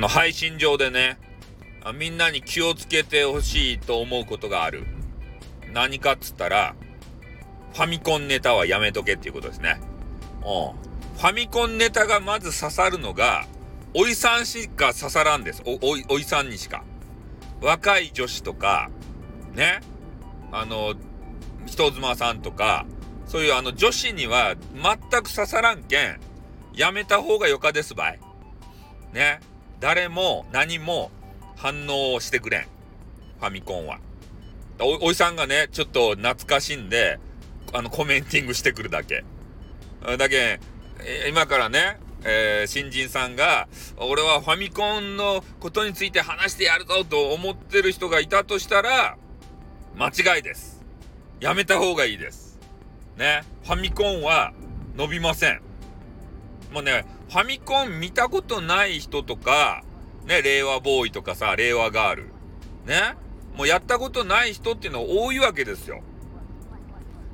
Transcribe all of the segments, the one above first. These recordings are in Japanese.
の、配信上でね、みんなに気をつけてほしいと思うことがある。何かっつったら、ファミコンネタはやめとけっていうことですね。うん。ファミコンネタがまず刺さるのが、おいさんしか刺さらんです。お、い、おいさんにしか。若い女子とか、ね。あの、人妻さんとか、そういうあの女子には全く刺さらんけん、やめた方がよかですばい。ね。誰も何も反応してくれん。ファミコンは。お、おいさんがね、ちょっと懐かしんで、あの、コメンティングしてくるだけ。だけ今からね、えー、新人さんが、俺はファミコンのことについて話してやるぞと思ってる人がいたとしたら、間違いです。やめた方がいいです。ね。ファミコンは伸びません。もうね、ファミコン見たことない人とか、ね、令和ボーイとかさ、令和ガール。ね。もうやったことない人っていうの多いわけですよ。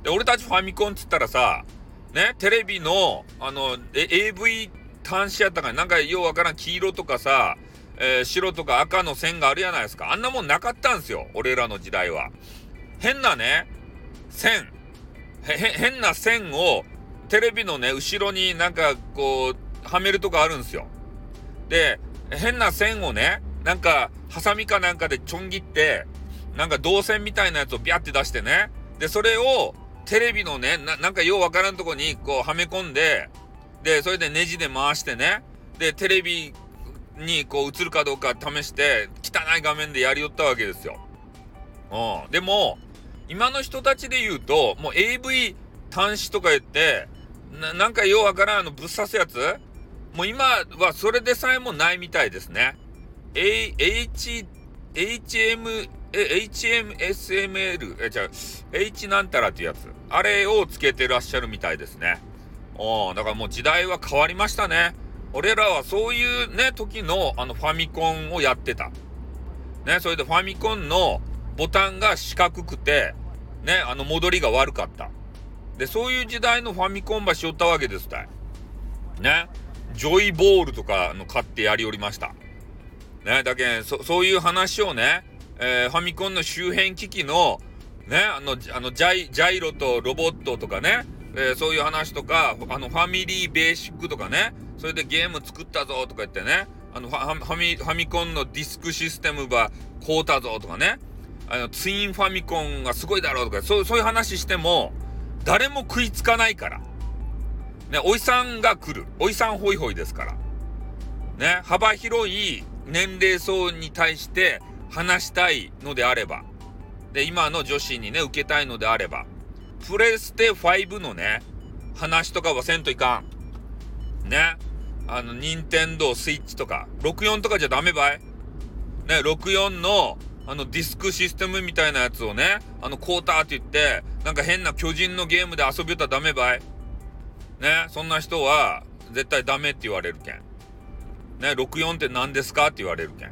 で、俺たちファミコンっつったらさ、ね、テレビの、あの、AV 端子やったから、なんかようわからん黄色とかさ、えー、白とか赤の線があるやないですか。あんなもんなかったんですよ。俺らの時代は。変なね、線。へ、変な線を、テレビのね、後ろになんかこう、はめるとこあるんすよ。で、変な線をね、なんか、ハサミかなんかでちょん切って、なんか銅線みたいなやつをビャって出してね。で、それを、テレビのね、ななんかようわからんとこにこうはめ込んで、で、それでネジで回してね、で、テレビにこう映るかどうか試して、汚い画面でやりよったわけですよ。うん。でも、今の人たちで言うと、もう AV 端子とか言って、ななんかようわからんあのぶっ刺すやつもう今はそれでさえもないみたいですね。A、H、HM、HMSML、え、じゃ H なんたらっていうやつ。あれをつけてらっしゃるみたいですね。うん、だからもう時代は変わりましたね。俺らはそういうね、時のあのファミコンをやってた。ね、それでファミコンのボタンが四角くて、ね、あの戻りが悪かった。で、そういう時代のファミコンばしよったわけですたい。ね。ジョイボールとかの買ってやりおりました。ね、だけんそ、そういう話をね、えー、ファミコンの周辺機器のね、あの、あのジャイ、ジャイロとロボットとかね、えー、そういう話とか、あの、ファミリーベーシックとかね、それでゲーム作ったぞとか言ってね、あのファ、ファミ、ファミコンのディスクシステムば買うたぞとかね、あの、ツインファミコンがすごいだろうとか、そう、そういう話しても、誰も食いつかないから。ね、おいさんが来る。おいさんホイホイですから。ね、幅広い年齢層に対して話したいのであれば、で、今の女子にね、受けたいのであれば、プレステ5のね、話とかはせんといかん。ね。あの、ニンテンドースイッチとか、64とかじゃダメばいね、64の、あの、ディスクシステムみたいなやつをね、あの、コーターって言って、なんか変な巨人のゲームで遊びよったらダメばいね、そんな人は、絶対ダメって言われるけん。ね、64って何ですかって言われるけん。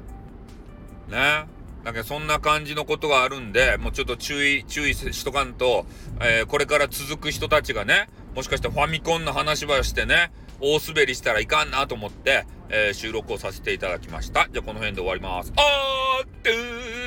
ね。だけどそんな感じのことがあるんで、もうちょっと注意、注意しとかんと、えー、これから続く人たちがね、もしかしてファミコンの話ばしてね、大滑りしたらいかんなと思って、えー、収録をさせていただきました。じゃあこの辺で終わります。あーってー